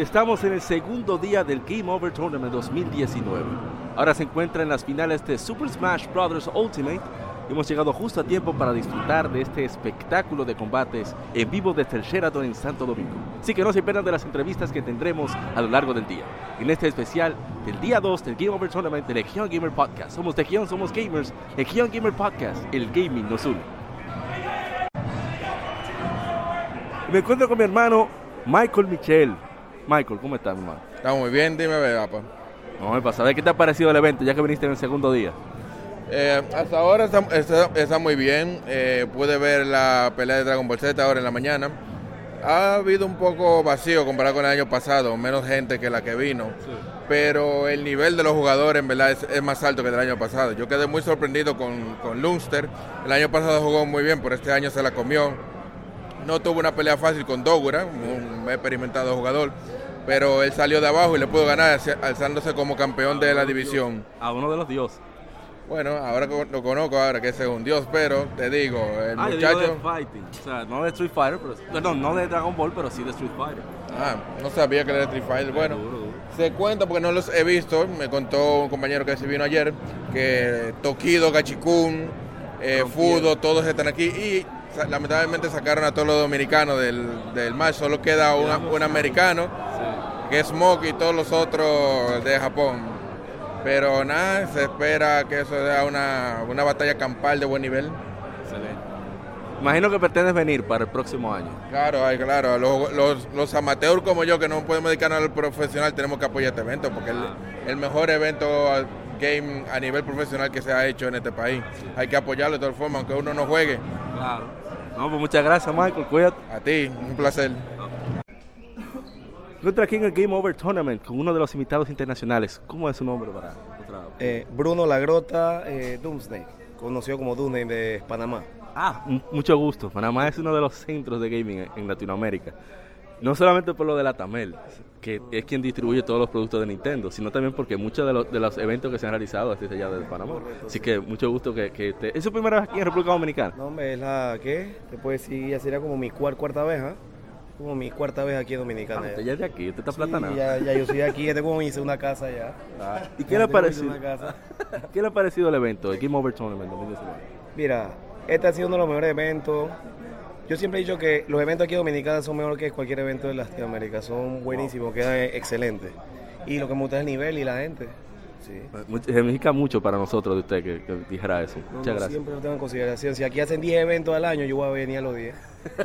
Estamos en el segundo día del Game Over Tournament 2019. Ahora se encuentra en las finales de Super Smash Bros. Ultimate. Hemos llegado justo a tiempo para disfrutar de este espectáculo de combates en vivo desde el Sheraton en Santo Domingo. Así que no se pierdan de las entrevistas que tendremos a lo largo del día. En este especial del día 2 del Game Over Tournament de Legion Gamer Podcast. Somos Legion, somos gamers. Legion Gamer Podcast, el gaming nos une. Me encuentro con mi hermano Michael Michel. Michael, ¿cómo estás, mi hermano? Está muy bien, dime, papá. Vamos a saber qué te ha parecido el evento, ya que viniste en el segundo día. Eh, hasta ahora está, está, está muy bien. Eh, pude ver la pelea de Dragon Ball Z ahora en la mañana. Ha habido un poco vacío comparado con el año pasado, menos gente que la que vino. Sí. Pero el nivel de los jugadores en verdad es, es más alto que el año pasado. Yo quedé muy sorprendido con, con Lunster. El año pasado jugó muy bien, pero este año se la comió. No tuvo una pelea fácil con Dogura, un experimentado jugador, pero él salió de abajo y le pudo ganar, alzándose como campeón de la división. A uno de los dioses. Bueno, ahora lo conozco, ahora que ese es un dios, pero te digo, el ah, muchacho. Yo digo de fighting. O sea, no de Street Fighter, pero. Perdón, no de Dragon Ball, pero sí de Street Fighter. Ah, no sabía que era de Street Fighter. Bueno, Duro, duro. se cuenta porque no los he visto. Me contó un compañero que se vino ayer que Tokido, Gachikun, eh, Fudo, todos están aquí y lamentablemente sacaron a todos los dominicanos del, del match. Solo queda una- un americano Sí. Que Smoke y todos los otros de Japón. Pero nada, se espera que eso sea una, una batalla campal de buen nivel. Excelente. Imagino que pretendes venir para el próximo año. Claro, ay, claro. Los, los, los amateurs como yo que no podemos dedicarnos al profesional tenemos que apoyar este evento porque es Ah. el, el mejor evento game a nivel profesional que se ha hecho en este país. Hay que apoyarlo de todas formas, aunque uno no juegue. Claro. No, pues muchas gracias, Michael. Cuídate. A ti, un placer. Encuentro aquí en el Game Over Tournament con uno de los invitados internacionales. ¿Cómo es su nombre para otra? Eh, Bruno Lagrota eh, Doomsday, conocido como Doomsday de Panamá. Ah, mucho gusto. Panamá es uno de los centros de gaming en- Latinoamérica. No solamente por lo de la Tamel, que es quien distribuye todos los productos de Nintendo, sino también porque muchos de los, de los eventos que se han realizado desde allá de Panamá. Así que mucho gusto que, que te... ¿Es su primera vez aquí en República Dominicana? No, hombre, es la que, te puedo decir, ya sería como mi cuar- cuarta vez, ¿ah? Como mi cuarta vez aquí en Dominicana. Usted ya es de aquí, usted está Sí, platanado. ya, ya yo soy aquí, ya tengo mi segunda casa ya. Ah, ¿Y Ya qué le ha parecido? ¿Qué le ha parecido el evento, el Game Over Tournament 2019? Mira, este ha sido uno de los mejores eventos. Yo siempre he dicho que los eventos aquí en Dominicana son mejores que cualquier evento de Latinoamérica. Son buenísimos, quedan excelentes. Y lo que me gusta es el nivel y la gente. Sí. Significa mucho para nosotros de usted que, que dijera eso. No, Muchas no, gracias. Siempre lo tengo en consideración. Si aquí hacen 10 eventos al año, yo voy a venir a los 10.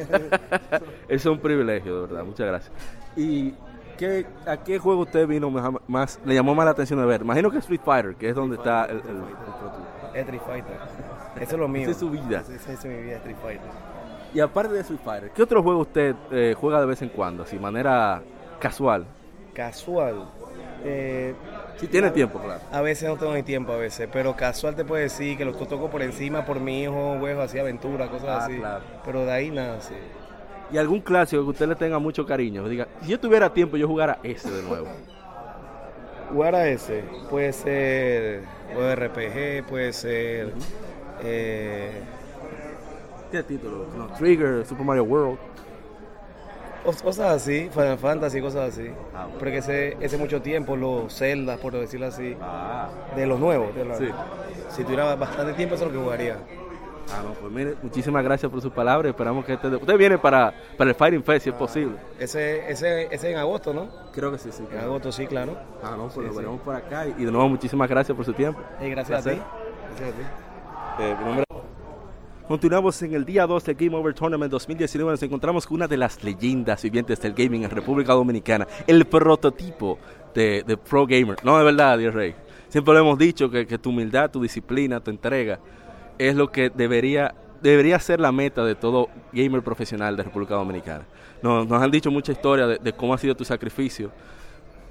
Eso es un privilegio, de verdad. Muchas gracias. ¿Y qué, a qué juego usted vino más, más- le llamó más la atención de ver? Imagino que Street Fighter, que es donde está el, el- el Street Fighter. Eso es lo mío. Esa es su vida. Esa esa es mi vida, Street Fighter. Y aparte de Street Fighter, ¿qué otro juego usted eh, juega de vez en cuando, así, manera casual? Casual. Eh, Si tiene tiempo, claro. a veces no tengo ni tiempo, a veces. Pero casual te puedo decir que lo toco por encima por mi hijo, juego así, aventura, cosas Ah, así. claro. Pero de ahí nada, sí. ¿Y algún clásico que usted le tenga mucho cariño? Diga, si yo tuviera tiempo, yo jugara ese de nuevo. Jugar a ese puede ser o RPG, puede ser. eh, ¿Qué título? No, Trigger, Super Mario World. Cos- cosas así, Final Fantasy, cosas así. Ah, bueno. Porque ese, ese mucho tiempo, los Zelda, por decirlo así, Ah, de los nuevos. de la- Sí. Si tuviera bastante tiempo, eso es lo que jugaría. Ah, no, pues mire, muchísimas gracias por sus palabras. Esperamos que este... Usted viene para, para el Fighting Fest, si es posible. Ese, ese, ese en agosto, ¿no? Creo que sí, sí. En agosto, sí, claro. Ah, no, pues Sí, lo sí. veremos por acá. Y de nuevo, muchísimas gracias por su tiempo. Y gracias a ti. Gracias a ti. Eh, mi nombre- Continuamos en el día 2 del Game Over Tournament 2019. Nos encontramos con una de las leyendas vivientes del gaming en República Dominicana, el prototipo de, de Pro Gamer. No, de verdad, Dios Rey. Siempre lo hemos dicho que, que tu humildad, tu disciplina, tu entrega es lo que debería debería ser la meta de todo gamer profesional de República Dominicana. Nos, nos han dicho mucha historia de, cómo ha sido tu sacrificio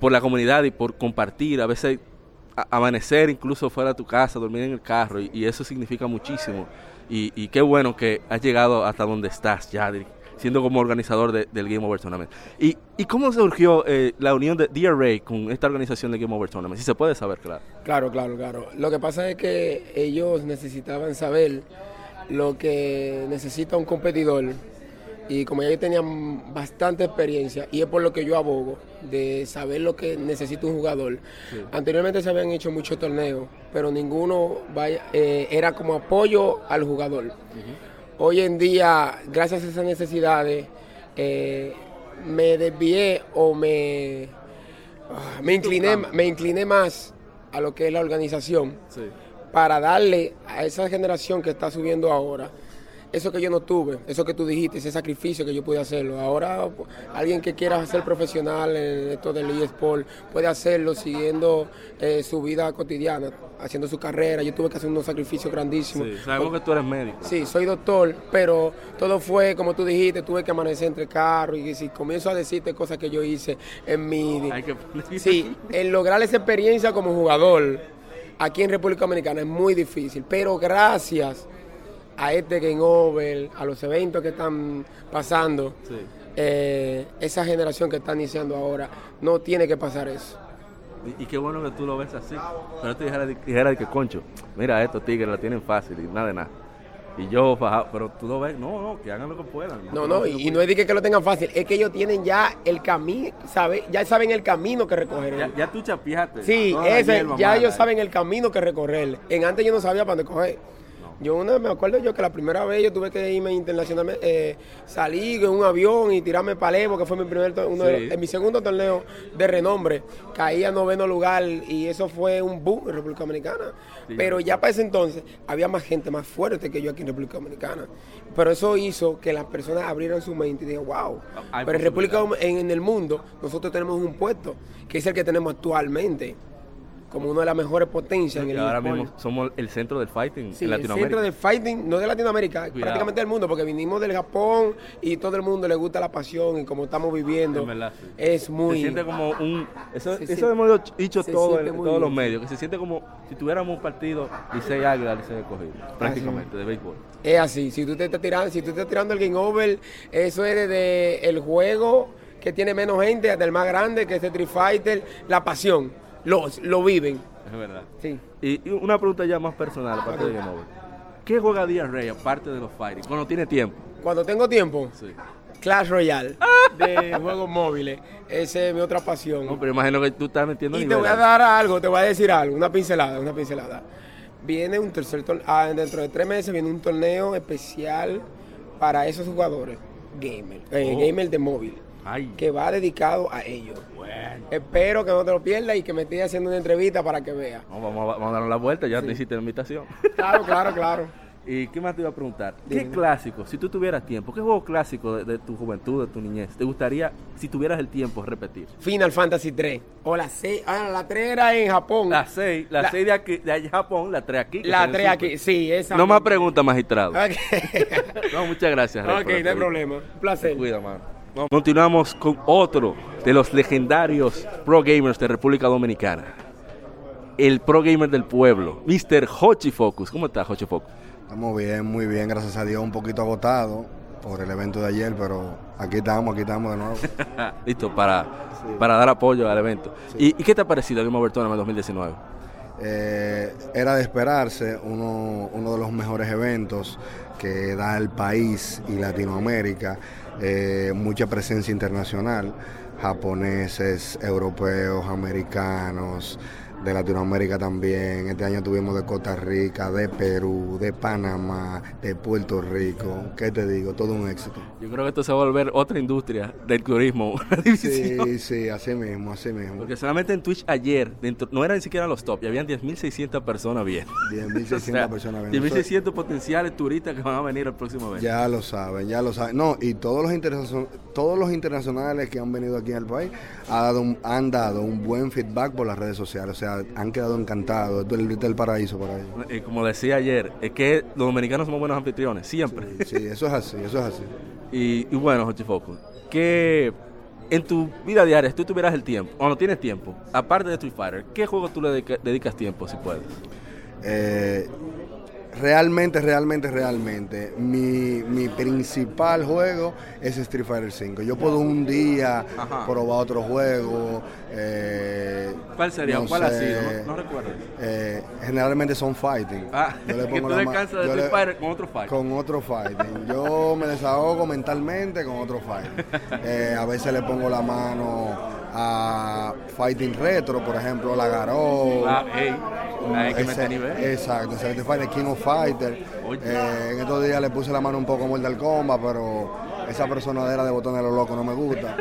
por la comunidad y por compartir, a veces amanecer incluso fuera de tu casa, dormir en el carro, y eso significa muchísimo. Y, y qué bueno que has llegado hasta donde estás ya, siendo como organizador de- del Game Over Tournament. ¿Y, y cómo surgió eh, la unión de DRA con esta organización de Game Over Tournament? Si se puede saber, claro. Claro, claro, claro. Lo que pasa es que ellos necesitaban saber lo que necesita un competidor y como ya ellos tenían bastante experiencia y es por lo que yo abogo de saber lo que necesita un jugador. Anteriormente se habían hecho muchos torneos, pero ninguno vaya, eh, era como apoyo al jugador. Hoy en día, gracias a esas necesidades, eh, me desvié o me, ah, me, incliné, me incliné más a lo que es la organización para darle a esa generación que está subiendo ahora eso que yo no tuve, eso que tú dijiste, ese sacrificio que yo pude hacerlo. Ahora alguien que quiera ser profesional en esto del eSport puede hacerlo siguiendo eh, su vida cotidiana, haciendo su carrera. Yo tuve que hacer unos sacrificios grandísimos. Sí, sabemos que tú eres médico. Sí, soy doctor, pero todo fue como tú dijiste, tuve que amanecer entre carros y si comienzo a decirte cosas que yo hice en mi... Hay que Sí, el lograr esa experiencia como jugador aquí en República Dominicana es muy difícil, pero gracias a este Game Over, a los eventos que están pasando, Sí. eh, esa generación que está iniciando ahora, no tiene que pasar eso. Y, y qué bueno que tú lo ves así. Pero te dijera, dijera que, concho, mira, estos tigres la tienen fácil y nada de nada. Y yo, pero tú lo ves, no, no, que hagan lo que puedan. No, no, y, y no es de que, que lo tengan fácil, es que ellos tienen ya el camino, sabe, ya saben el camino que recorrer. Ya, ya tú chapiaste. Sí, ese, ya mala ellos saben el camino que recorrer. En antes yo no sabía para dónde coger. Yo una, me acuerdo yo que la primera vez yo tuve que irme internacionalmente, eh, salí en un avión y tirarme para Levo, que fue mi primer uno de- Sí. en mi segundo torneo de renombre. Caí a noveno lugar y eso fue un boom en República Dominicana. Sí. Pero ya para ese entonces había más gente más fuerte que yo aquí en República Dominicana. Pero eso hizo que las personas abrieran su mente y dijeran, wow. Hay Pero en República en, en el mundo nosotros tenemos un puesto que es el que tenemos actualmente como una de las mejores potencias en Y el ahora mismo somos el centro del fighting Sí, en el Latinoamérica. centro de fighting, no de Latinoamérica, Cuidado. prácticamente del mundo, porque vinimos del Japón y todo el mundo le gusta la pasión y como estamos viviendo, En verdad, sí. es muy... Se siente como un. Eso, Se eso siente- hemos dicho se todo en todos los medios, que se siente como si tuviéramos un partido Licey Águila, Licey Escogido, prácticamente, de béisbol. Es así, si tú te estás tirando, si tú te estás tirando el game over, eso es desde el juego que tiene menos gente hasta el más grande, que es el Street Fighter, la pasión, lo, lo viven. Es verdad. Sí. Y, y una pregunta ya más personal, aparte de Game Over. ¿Qué juega Díaz Rey aparte de los fighting? Cuando tiene tiempo. Cuando tengo tiempo, Sí. Clash Royale, de juegos móviles, esa es mi otra pasión. No, pero imagino que tú estás metiendo Y te voy a dar algo, te voy a decir algo, una pincelada, una pincelada. Viene un tercer torneo, dentro de tres meses viene un torneo especial para esos jugadores, gamer, eh, Oh. gamer de móvil, Ay, que va dedicado a ellos. bueno. Espero que no te lo pierdas y que me estés haciendo una entrevista para que veas. No, vamos, a, vamos a darnos la vuelta, ya te hiciste la invitación. Claro, claro, claro. ¿Y qué más te iba a preguntar? ¿Qué clásico, si tú tuvieras tiempo, qué juego clásico de, de tu juventud, de tu niñez, te gustaría, si tuvieras el tiempo, repetir? Final Fantasy 3. O la 6, ah, la 3 era en Japón. La 6, la La- 6 de, aquí, de allá Japón, la 3 aquí. La está en 3 el aquí, sí, esa. No más preguntas, magistrado. Ok, No, muchas gracias. Rey, ok, no hay problema. Un placer. Cuida, mano. Continuamos con otro de los legendarios pro gamers de República Dominicana. El pro gamer del pueblo, Mr. Hochi Focus. ¿Cómo estás, Hochi Focus? Estamos bien, muy bien, gracias a Dios, un poquito agotado por el evento de ayer, pero aquí estamos, aquí estamos de nuevo. Listo, para, para dar apoyo al evento. ¿Y, y qué te ha parecido el Game Over Tournament 2019? Eh, era de esperarse uno, uno de los mejores eventos que da el país y Latinoamérica, eh, mucha presencia internacional, japoneses, europeos, americanos, de Latinoamérica también. Este año tuvimos de Costa Rica, de Perú, de Panamá, de Puerto Rico. ¿Qué te digo? Todo un éxito. Yo creo que esto se va a volver otra industria del turismo. Sí, sí, así mismo, así mismo. Porque solamente en Twitch ayer, dentro, no eran ni siquiera los top, y habían 10.600 personas viendo. 10.600 O sea, personas viendo. 10.600 potenciales turistas que van a venir al próximo evento. Ya lo saben, ya lo saben. No, y todos los, todos los internacionales que han venido aquí al país ha dado un- han dado un buen feedback por las redes sociales. O sea, sea, han quedado encantados. Esto es el, paraíso para ellos. Y como decía ayer, es que los dominicanos somos buenos anfitriones, siempre. Sí, eso es así, eso es así. Y, y bueno, Jochi Focus, que en tu vida diaria, si tú tuvieras el tiempo, o no tienes tiempo, aparte de Street Fighter, ¿qué juego tú le dedica- dedicas tiempo, si puedes? Eh, realmente, realmente, realmente, mi, mi principal juego es Street Fighter 5. Yo puedo un día Ajá. probar otro juego. eh, ¿Cuál sería? no ¿Cuál ha sido? No, no recuerdo. eh, generalmente son fighting. Ah, Yo le pongo la ma- descansas de Street Fighter con otro fight. Con otro fighting. Yo me desahogo mentalmente con otro fighting. Eh, a veces le pongo la mano a fighting retro, por ejemplo, la Garou. Ah, ey, hay que Ese- nivel. Exacto, Street Fighter, King of Fighter. Eh, en estos días le puse la mano un poco a Mortal Kombat, pero esa personadera de botones de los locos no me gusta.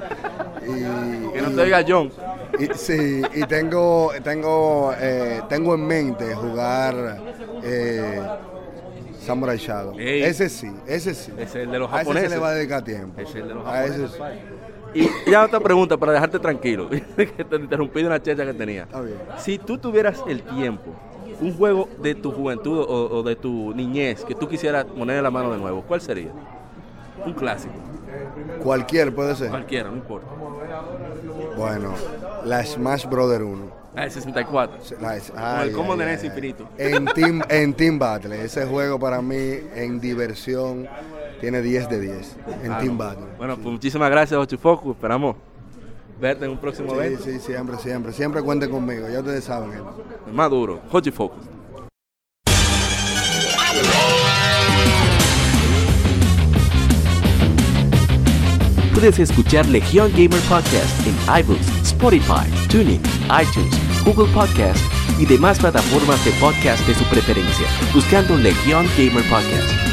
Y, Que no te diga John. y- sí, y tengo, tengo, eh, tengo en mente jugar eh, Samurai Shadow. Ey. Ese sí, ese sí. Es el de los a ese se japoneses. le va a dedicar tiempo. Es el de los a ese japoneses. sí. Y ya otra pregunta para dejarte tranquilo, que te interrumpí de una checha que tenía. Está bien. Si tú tuvieras el tiempo, un juego de tu juventud o, o de tu niñez que tú quisieras poner en la mano de nuevo, ¿cuál sería? Un clásico, Cualquier puede ser. cualquiera, no importa. Bueno, la Smash Brother 1. Ah, el 64. La- el ay, combo de NES infinito. En Team, en Team Battle. Ese juego para mí en diversión tiene 10 de 10. En Ah, Team. Battle. Bueno, pues muchísimas gracias, Ocho Focus. Esperamos verte en un próximo Sí, evento. sí, siempre, siempre. Siempre cuenten conmigo. Ya ustedes saben. ¿eh? Más duro, Hochi Focus. Puedes escuchar Legión Gamer Podcast en iBooks, Spotify, Tuning, iTunes, Google Podcast y demás plataformas de podcast de su preferencia, buscando Legión Gamer Podcast.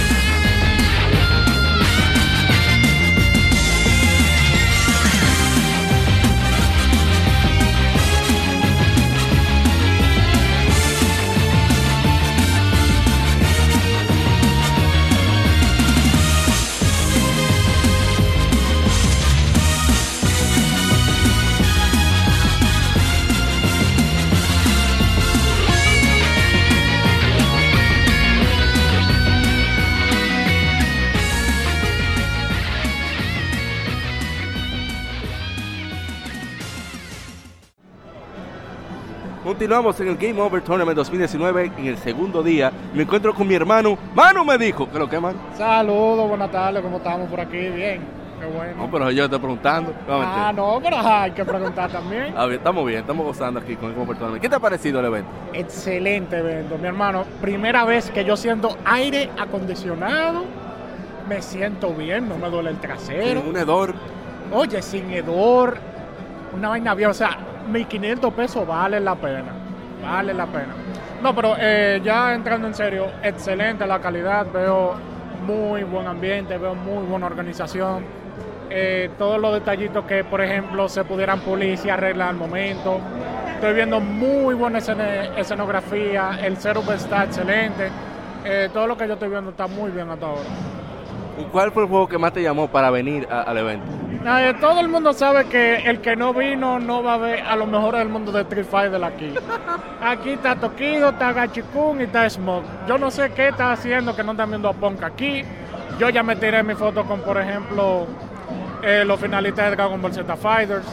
Continuamos en el Game Over Tournament 2019 en el segundo día. Me encuentro con mi hermano. Manu me dijo. ¿Qué lo que, mano? Saludos, buenas tardes, ¿cómo estamos por aquí? Bien, qué bueno. No, pero yo estoy preguntando. Nuevamente. ah, no, pero hay que preguntar también. A ver, estamos bien, estamos gozando aquí con el Game Over Tournament. ¿Qué te ha parecido el evento? Excelente evento, mi hermano. Primera vez que yo siento aire acondicionado, me siento bien, no me duele el trasero. Sin un hedor. Oye, sin hedor, una vaina bien, o sea, 1500 pesos vale la pena, vale la pena. No, pero eh, ya entrando en serio, excelente la calidad, veo muy buen ambiente, veo muy buena organización. Eh, todos los detallitos que, por ejemplo, se pudieran pulir y se arreglan al momento. Estoy viendo muy buena escenografía, el setup está excelente. Eh, todo lo que yo estoy viendo está muy bien hasta ahora. ¿Y ¿Cuál fue el juego que más te llamó para venir a- al evento? Eh, todo el mundo sabe que el que no vino no va a ver a lo mejor del mundo de Street Fighter aquí. Aquí está Tokido, está Gachikun y está Smoke. Yo no sé qué está haciendo que no están viendo a Punk aquí. Yo ya me tiré mi foto con, por ejemplo, eh, los finalistas de Dragon Ball Z Fighters.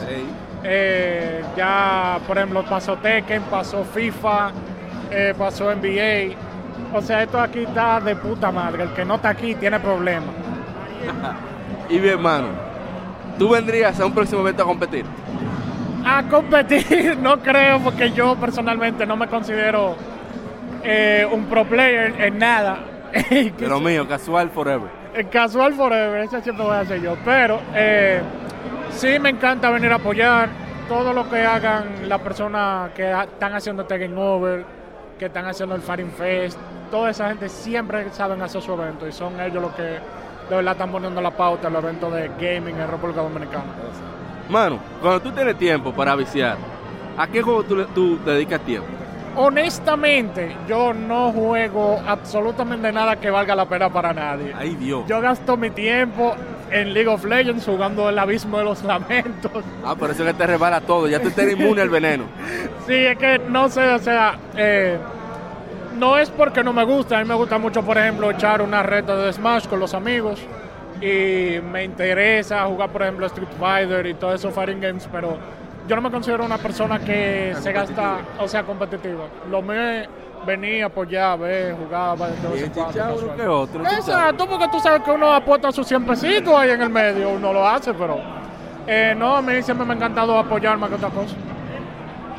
Eh, ya, por ejemplo, pasó Tekken, pasó FIFA, eh, pasó NBA. O sea, esto aquí está de puta madre. El que no está aquí tiene problemas. Y mi hermano, ¿tú vendrías a un próximo evento a competir? A competir, no creo, porque yo personalmente no me considero eh, un pro player en nada. De lo mío, casual forever. En Casual Forever, ese siempre voy a hacer yo. Pero eh, sí me encanta venir a apoyar todo lo que hagan las personas que están haciendo Tekken Over, que están haciendo el Fighting Fest. Toda esa gente siempre saben hacer su evento y son ellos los que de verdad están poniendo la pauta en los eventos de gaming en República Dominicana. Mano, cuando tú tienes tiempo para viciar, ¿a qué juego tú, tú dedicas tiempo? honestamente, yo no juego absolutamente nada que valga la pena para nadie. Ay, Dios. Yo gasto mi tiempo en League of Legends jugando el abismo de los lamentos. Ah, por eso es que te rebala todo. Ya tú estás inmune al veneno. Sí, es que no sé, o sea, eh, no es porque no me gusta. A mí me gusta mucho, por ejemplo, echar una reta de Smash con los amigos. Y me interesa jugar, por ejemplo, Street Fighter y todos esos fighting games, pero yo no me considero una persona que se gasta, o sea, competitiva. Lo mío es venir, apoyar, ver, jugar, de otro. Exacto, porque tú sabes que uno apuesta sus 100 pesitos ahí en el medio, uno lo hace, pero eh, no, a mí siempre me ha encantado apoyar más que otra cosa.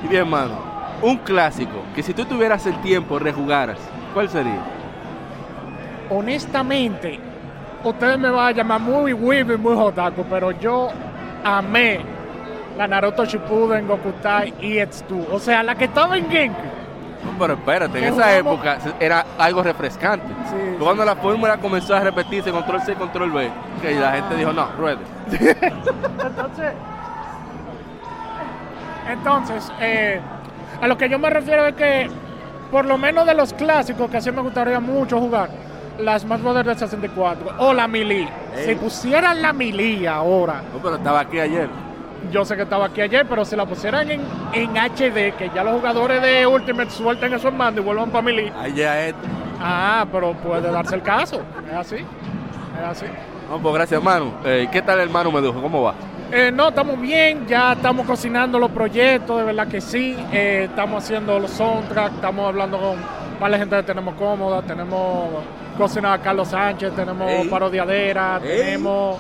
Y bien, mano. Un clásico que si tú tuvieras el tiempo rejugaras, ¿cuál sería? Honestamente, ustedes me van a llamar muy weeb y muy otaku, pero yo amé la Naruto Shippuden, Gokutai y X2. O sea, la que estaba en Genki. No, pero espérate, en ¿Qué esa jugamos? época era algo refrescante. Sí, Cuando la fórmula comenzó a repetirse, control C, control B, que la gente dijo, no, ruede. Entonces, entonces eh, a lo que yo me refiero es que, por lo menos de los clásicos, que así me gustaría mucho jugar, las más modernas de 64 o la Melee. Si pusieran la Melee ahora, No, pero estaba aquí ayer. yo sé que estaba aquí ayer, pero si la pusieran en, en HD, que ya los jugadores de Ultimate suelten esos mandos y vuelvan para ya es. ah, pero puede darse el caso. Es así. Es así. No, pues gracias, hermano. Eh, ¿Qué tal, hermano? Me dijo, ¿cómo va? Eh, no, estamos bien, ya estamos cocinando los proyectos, de verdad que sí. Eh, estamos haciendo los soundtracks, estamos hablando con varias gente que tenemos cómoda, tenemos cocinado a Carlos Sánchez, tenemos Ey. parodiadera, Ey. tenemos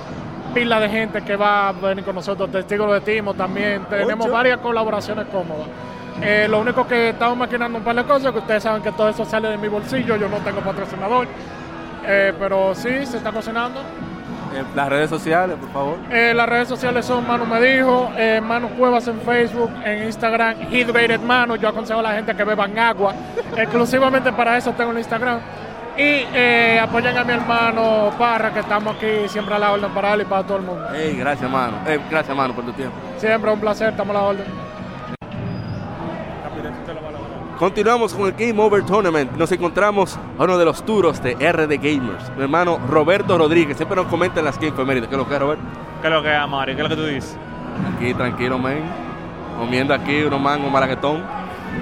pila de gente que va a venir con nosotros, testigos de Timo también, tenemos Ocho. varias colaboraciones cómodas. Eh, lo único que estamos maquinando un par de cosas, que ustedes saben que todo eso sale de mi bolsillo, yo no tengo patrocinador, Eh, pero sí, se está cocinando. Eh, las redes sociales, por favor. Eh, las redes sociales son Manu Me Dijo, eh, Manu Cuevas en Facebook, en Instagram, Hydrated Manu. Yo aconsejo a la gente que beban agua. Exclusivamente para eso tengo el Instagram. Y eh, apoyen a mi hermano Parra, que estamos aquí siempre a la orden para él y para todo el mundo. Gracias, hermano. Gracias, hermano, por tu tiempo. Siempre un placer, estamos a la orden. Continuamos con el Game Over Tournament. Nos encontramos a uno de los turos de RD Gamers. Mi hermano Roberto Rodríguez. Siempre nos comenta en las Game Efemérides. ¿Qué es lo que es, Roberto? ¿Qué es lo que es, Mario? ¿Qué es lo que tú dices? Aquí, tranquilo, men. Comiendo aquí unos mangos malaguetón.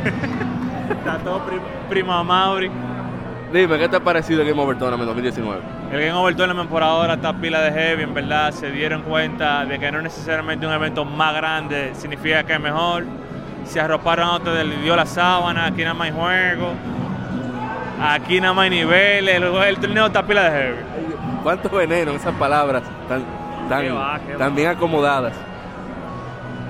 Está todo pri- prima Mauri. Dime, ¿qué te ha parecido el Game Over Tournament 2019? El Game Over Tournament por ahora está pila de heavy, en verdad. Se dieron cuenta de que no necesariamente un evento más grande significa que es mejor. Se arroparon a ustedes, le dio la sábana, aquí nada más hay juego. Aquí nada más hay niveles. El, el torneo está pila de heavy. ¿Cuánto veneno en esas palabras tan, tan, Qué va, qué tan va. bien acomodadas?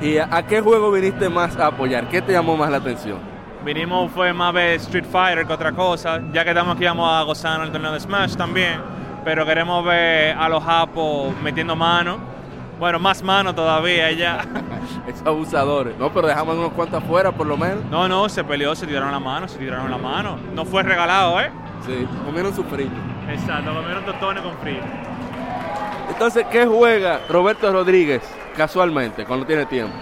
¿Y a, a qué juego viniste más a apoyar? ¿Qué te llamó más la atención? Vinimos fue más ver Street Fighter que otra cosa. Ya que estamos aquí vamos a gozar en el torneo de Smash también. Pero queremos ver a los japos metiendo mano. Bueno, más mano todavía ya. Esos abusadores. No, pero dejamos unos cuantos afuera por lo menos. No, no, se peleó, se tiraron la mano, se tiraron la mano. No fue regalado, ¿eh? Sí, comieron su frito. Exacto, comieron tostones con frío. Entonces, ¿qué juega Roberto Rodríguez casualmente cuando tiene tiempo?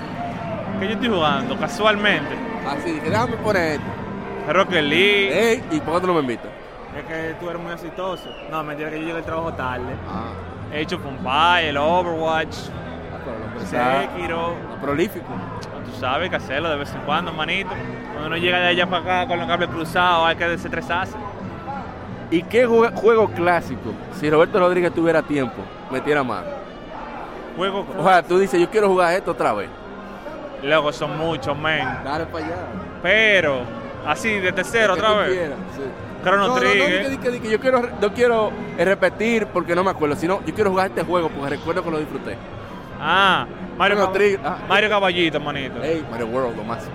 ¿Qué yo estoy jugando? Casualmente. Así, que déjame poner esto. Rocket League. Ey, ¿y por qué tú no me invitas? Es que tú eres muy exitoso. No, mentira que yo llegué al trabajo tarde. Ah, He hecho Funpai, el Overwatch, pero lo pensaba. Sekiro. Prolífico. Tú sabes que hacerlo de vez en cuando, manito. Cuando uno llega de allá para acá con los cables cruzados, hay que desestresarse. ¿Y qué jue- juego clásico, si Roberto Rodríguez tuviera tiempo, metiera mano? Juego O sea, tú dices, yo quiero jugar esto otra vez. Luego son muchos, men. Dale para allá. Pero, así, de tercero Que otra vez. quieras, sí. Chrono No, no, no, Trigger. di que- di que- di que yo quiero, no quiero repetir porque no me acuerdo, sino yo quiero jugar este juego porque recuerdo que lo disfruté. Ah, Mario, Cab- ah. Mario Caballito, manito. Ey, Mario World, lo más.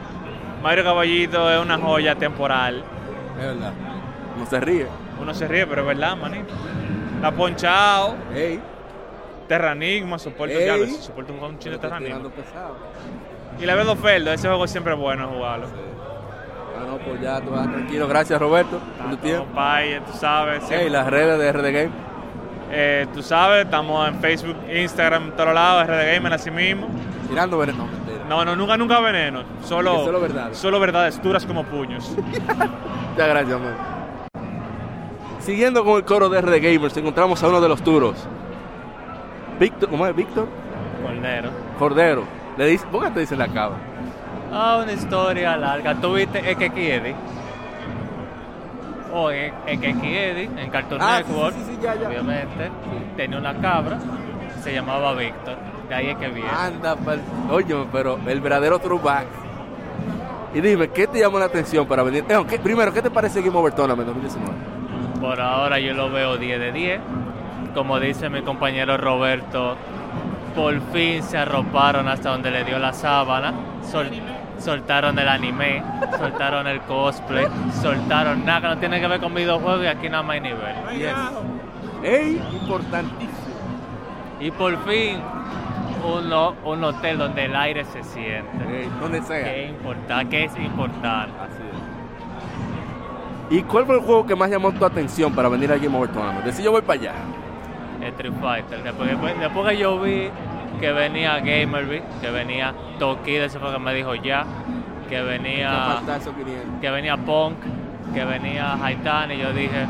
Mario Caballito es una joya temporal. Es verdad. No se ríe. Uno se ríe, pero es verdad, manito. La Ponchao, Ey, Terranigma, soporto, Ey. soporto un chino de Terranigma. Y la Vedo Feldo, ese juego siempre es bueno jugarlo. Ah, no, pues ya, tú vas tranquilo. Gracias, Roberto, por tu tiempo. Tú sabes. siempre- Ey, las redes de RD Game. Eh, tú sabes, estamos en Facebook, Instagram, en todos lados, RD Gamer, así mismo. Tirando veneno. No, mentira. No, no, nunca, nunca veneno. Solo, Que solo verdades. Solo verdades duras como puños. Muchas gracias, man. Siguiendo con el coro de RD Gamers, encontramos a uno de los duros. Víctor, ¿cómo es? Víctor Cordero. Cordero. Le dice, ¿Por qué te dice la cava? Ah, una historia larga. ¿Tú viste Ekekiedi? O Ekekiedi en Cartoon Ah, Network, sí, sí, sí, ya, ya. obviamente. Tenía una cabra, se llamaba Víctor. De ahí es que viene. Anda, oye, pero el verdadero throwback. Y dime, ¿qué te llamó la atención para venir? Eh, ¿qué- primero, ¿qué te parece Game Over Tournament 2019? Por ahora yo lo veo 10 de 10. Como dice mi compañero Roberto, por fin se arroparon hasta donde le dio la sábana. Sol- soltaron el anime, soltaron el cosplay, soltaron nada que no tiene que ver con videojuegos y aquí nada más hay nivel. ¡Ey! Importantísimo. Y por fin un, ho- un hotel donde el aire se siente. Ey, donde sea. Que es importante, que es importante. Así es. ¿Y cuál fue el juego que más llamó tu atención para venir al Game Over Tournament? Decir, yo voy para allá. Street Fighter. Después, después- después que yo vi que venía Gamerby, que venía Tokido, ese fue que me dijo ya, que venía, que venía Punk, que venía Haitani, yo dije,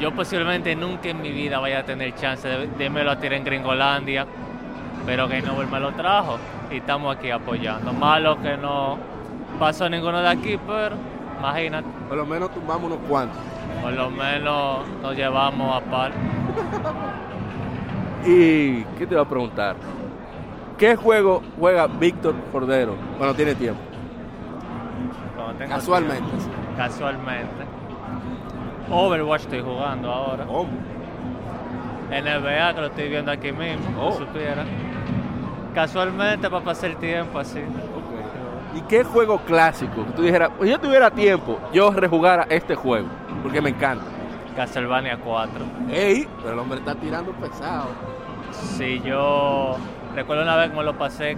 yo posiblemente nunca en mi vida vaya a tener chance de, de me lo tirar en Gringolandia, pero que no me lo trajo y estamos aquí apoyando. Malo que no pasó ninguno de aquí, pero imagínate, Por lo menos tumbamos unos cuantos. por lo menos nos llevamos a par. ¿Y qué te iba a preguntar? ¿Qué juego juega Víctor Cordero cuando tiene tiempo? Cuando Casualmente. tiempo. Casualmente. Overwatch estoy jugando ahora. ¿Cómo? NBA que lo estoy viendo aquí mismo, Oh. si supiera. Casualmente para pasar el tiempo así. ¿Y qué juego clásico que tú dijeras, si yo tuviera tiempo, yo rejugara este juego? Porque me encanta. Castlevania 4. ¡Ey! Pero el hombre está tirando pesado. Si yo recuerdo una vez me lo pasé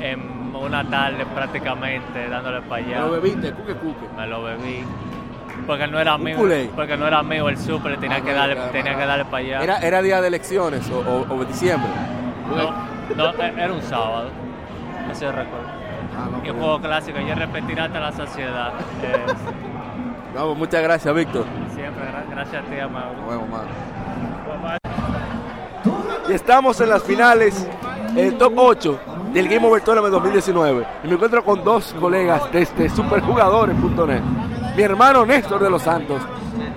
en una tarde prácticamente dándole para allá. Me lo bebiste, cuque cuque. Me lo bebí. Porque no era Un mío, porque no era mío el super, tenía Ah, que darle, tenía que darle para allá. Era, era día de elecciones o, o- o diciembre. No, no, era un sábado. Eso yo recuerdo. Ah, no, Y un pero- juego clásico, yo repetir hasta la sociedad. No, pues muchas gracias, Víctor. siempre, gra- gracias a ti, Amado. Nos vemos, mano. Y estamos en las finales, el top 8 del Game Over Tournament 2019. Y me encuentro con dos colegas desde superjugadores.net. Mi hermano Néstor de los Santos,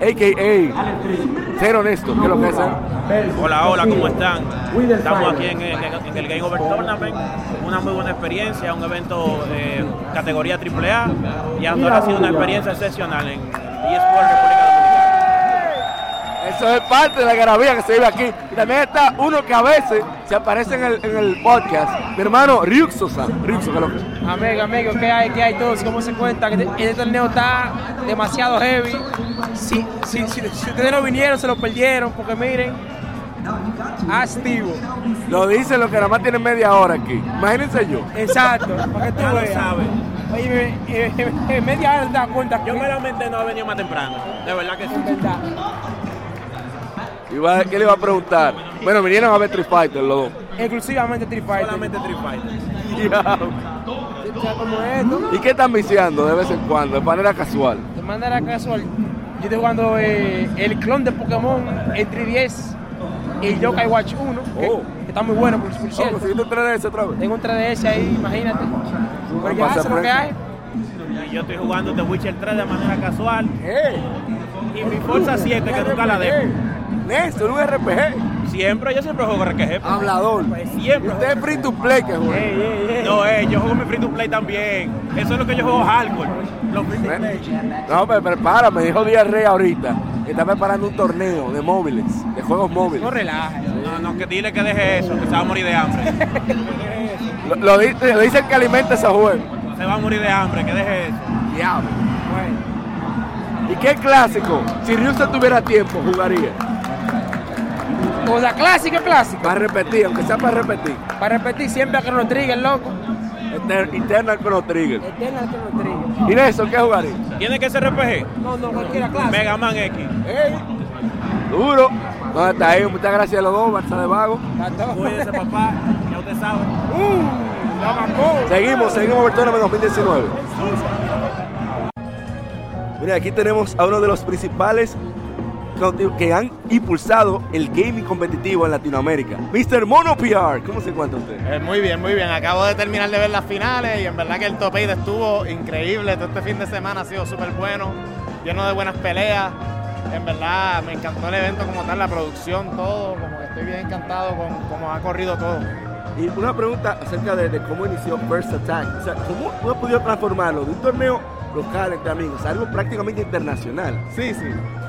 a.k.a. Cero Néstor, ¿qué lo que es? Hola, hola, ¿cómo están? Estamos aquí en, el- en Game Over Tournament, una muy buena experiencia, un evento de categoría AAA y ahora ha sido una experiencia excepcional en eSport República Dominicana. Eso es parte de la garabía que se vive aquí. Y también está uno que a veces se aparece en el, en el podcast. Mi hermano Ryuxo-san. Ryuxo, ¿qué es lo que? Amigo, amigo, ¿qué hay? ¿Qué hay todos? ¿Cómo se cuenta? Que Este torneo está demasiado heavy. Si, si, si, si ustedes no vinieron, se lo perdieron, porque miren, activo. Lo dicen los que nada más tienen media hora aquí. Imagínense yo. Exacto, para que tú lo veas. sabes. Oye, eh, media hora te das cuenta. Yo me lamenté no haber venido más temprano, de verdad que sí. ¿Qué le iba a preguntar? Bueno, vinieron a ver Street Fighter los dos. Exclusivamente Street Fighter. Solamente Street Fighter. Esto, ¿Y qué están viciando de vez en cuando, de manera casual? de manera casual, yo estoy jugando eh, el clon de Pokémon el 3DS y Yokai Watch 1, que, Oh. que está muy bueno, por, por ¿Cómo cierto. conseguiste un 3DS otra vez? Tengo un 3DS ahí, imagínate. Pero ya eso es lo por que eso. hay. Y yo estoy jugando The Witcher 3 de manera casual ¡Eh! y mi Forza 7 que nunca la dejo. Néstor, un RPG. Siempre, yo siempre juego RPG. Hablador. Siempre. Usted es free to play que juega. No, eh, yo juego mi free to play también. Eso es lo que yo juego hardcore. Los free to play. No, pero prepara, me dijo Díaz Rey ahorita. que Está preparando un torneo de móviles, de juegos móviles. No relajes. No, no, que dile que deje eso, que se va a morir de hambre. Lo, lo dice, lo dice el que alimenta ese juego. Se va a morir de hambre, que deje eso. Diablo. ¿Y qué clásico? Si Ryusa tuviera tiempo, jugaría. O sea, clásico, clásico. Para repetir, aunque sea para repetir. Para repetir siempre a Chrono Trigger, loco. Eter- Eternal Chrono Trigger. Eternal Chrono Trigger. ¿Y Néstor qué jugaría? ¿Tiene que ser RPG? No, no, cualquiera clásico. Mega Man X. Duro. ¿Dónde está ahí? Muchas gracias a los dos, Barça de Vago. Cuídese, papá. Ya usted sabe. Uh, Seguimos, seguimos Over Tournament 2019. Mira, aquí tenemos a uno de los principales que han impulsado el gaming competitivo en Latinoamérica. Mr. Mono PR, ¿cómo se encuentra usted? Eh, muy bien, muy bien. Acabo de terminar de ver las finales y en verdad que el top 8 estuvo increíble. Todo este fin de semana ha sido súper bueno, lleno de buenas peleas. En verdad me encantó el evento como tal, la producción, todo. Como que estoy bien encantado con cómo ha corrido todo. Y una pregunta acerca de, cómo inició First Attack. O sea, ¿cómo ha podido transformarlo de un torneo local entre amigos, algo prácticamente internacional. Sí, sí.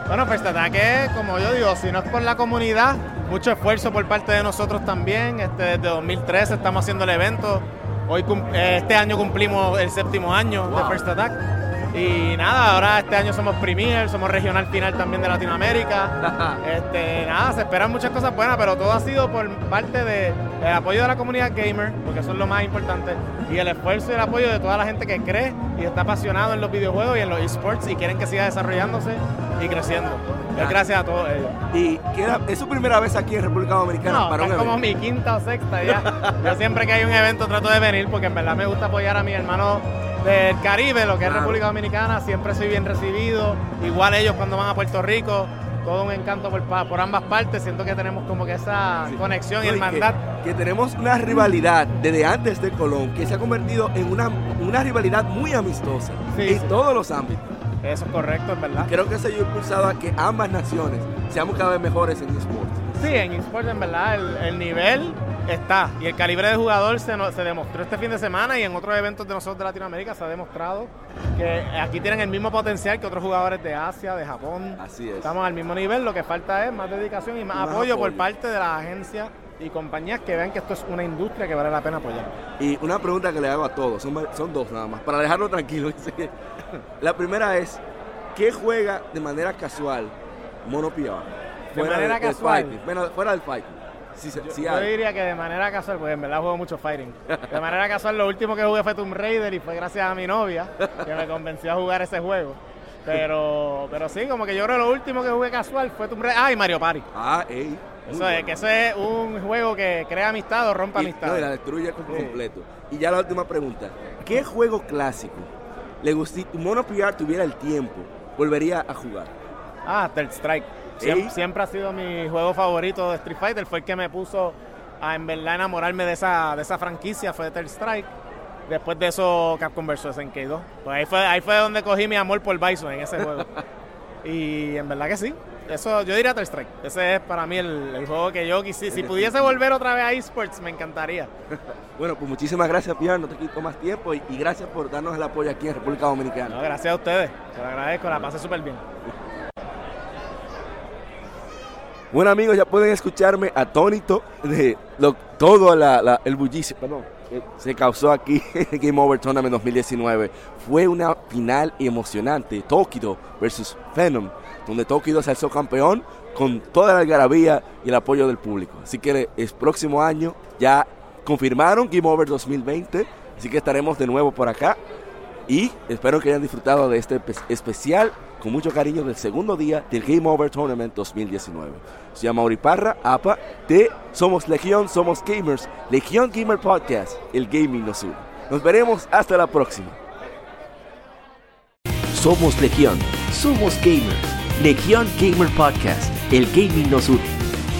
Bueno, pues ataque, como yo digo, si no es por la comunidad, mucho esfuerzo por parte de nosotros también. Este, desde 2013 estamos haciendo el evento. Hoy este año cumplimos el séptimo año de First Attack. Y nada, ahora este año somos Premier, somos regional final también de Latinoamérica. este, nada, se esperan muchas cosas buenas, pero todo ha sido por parte del apoyo de la comunidad gamer, porque eso es lo más importante, y el esfuerzo y el apoyo de toda la gente que cree y está apasionado en los videojuegos y en los esports y quieren que siga desarrollándose y creciendo. Gracias a todos ellos. ¿Y es su primera vez aquí en República Dominicana no, para es como mi quinta o sexta ya. Yo siempre que hay un evento trato de venir porque en verdad me gusta apoyar a mi hermano del Caribe, lo que es República Dominicana, siempre soy bien recibido. Igual ellos cuando van a Puerto Rico, todo un encanto por, por ambas partes. Siento que tenemos como que esa conexión y hermandad. Que, que, tenemos una rivalidad desde antes de Colón que se ha convertido en una, una rivalidad muy amistosa en todos los ámbitos. Eso es correcto, es verdad. Creo que se ha impulsado a que ambas naciones seamos cada vez mejores en esports. Sí, en esports en verdad el, el nivel está. Y el calibre de jugador se, se, demostró este fin de semana y en otros eventos de nosotros de Latinoamérica se ha demostrado que aquí tienen el mismo potencial que otros jugadores de Asia, de Japón. Así es. Estamos al mismo nivel, lo que falta es más dedicación y más, apoyo, por parte de la agencia y compañías que vean que esto es una industria que vale la pena apoyar. Y una pregunta que le hago a todos, son, son dos nada más, para dejarlo tranquilo. la primera es, ¿qué juega de manera casual Mono De manera casual. fuera del yo, diría que de manera casual, porque en verdad juego mucho fighting. De manera casual, lo último que jugué fue Tomb Raider y fue gracias a mi novia que me convenció a jugar ese juego. Pero, pero sí, como que yo creo que lo último que jugué casual fue Tomb Raider. Ah, y Mario Party. Ah, ey. Eso es, que eso es un juego que crea amistad o rompe amistad. No, y la destruye por completo. Y ya la última pregunta. ¿Qué juego clásico le gustaría, Mono PR tuviera el tiempo, volvería a jugar? Ah, Third Strike. Siempre, ha sido mi juego favorito de Street Fighter. Fue el que me puso a en verdad enamorarme de esa, de esa franquicia, fue Third Strike. Después de eso, Capcom vs. SNK 2. Pues ahí fue, ahí fue donde cogí mi amor por Bison en ese juego. y en verdad que sí. Eso, yo diría Third Strike. Ese es para mí el, juego que yo quisiera. Si pudiese volver otra vez a esports, me encantaría. bueno, pues muchísimas gracias, Pierre. No te quito más tiempo y, gracias por darnos el apoyo aquí en República Dominicana. gracias a ustedes. Se lo agradezco. La pasé súper bien. Bueno amigos, ya pueden escucharme atónito de todo el bullicio que se causó aquí en Game Over Tournament 2019. Fue una final emocionante, Tokido versus Venom, donde Tokido se alzó campeón con toda la algarabía y el apoyo del público. Así que el próximo año ya confirmaron Game Over 2020, así que estaremos de nuevo por acá y espero que hayan disfrutado de este especial con mucho cariño del segundo día del Game Over Tournament 2019. Se llama Parra, APA, de Somos Legión, Somos Gamers, Legión Gamer Podcast, el gaming nos une. Nos veremos hasta la próxima. Somos Legión, somos gamers, Legión Gamer Podcast, el gaming nos une.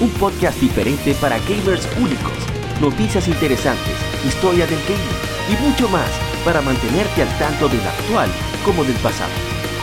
Un podcast diferente para gamers únicos, noticias interesantes, historia del gaming y mucho más para mantenerte al tanto del actual como del pasado